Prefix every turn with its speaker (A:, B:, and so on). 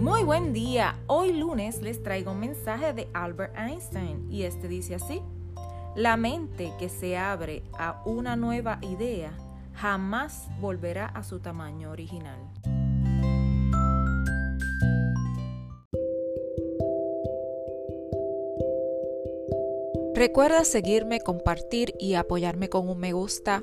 A: Muy buen día. Hoy lunes les traigo un mensaje de Albert Einstein y este dice así. La mente que se abre a una nueva idea jamás volverá a su tamaño original. Recuerda seguirme, compartir y apoyarme con un me gusta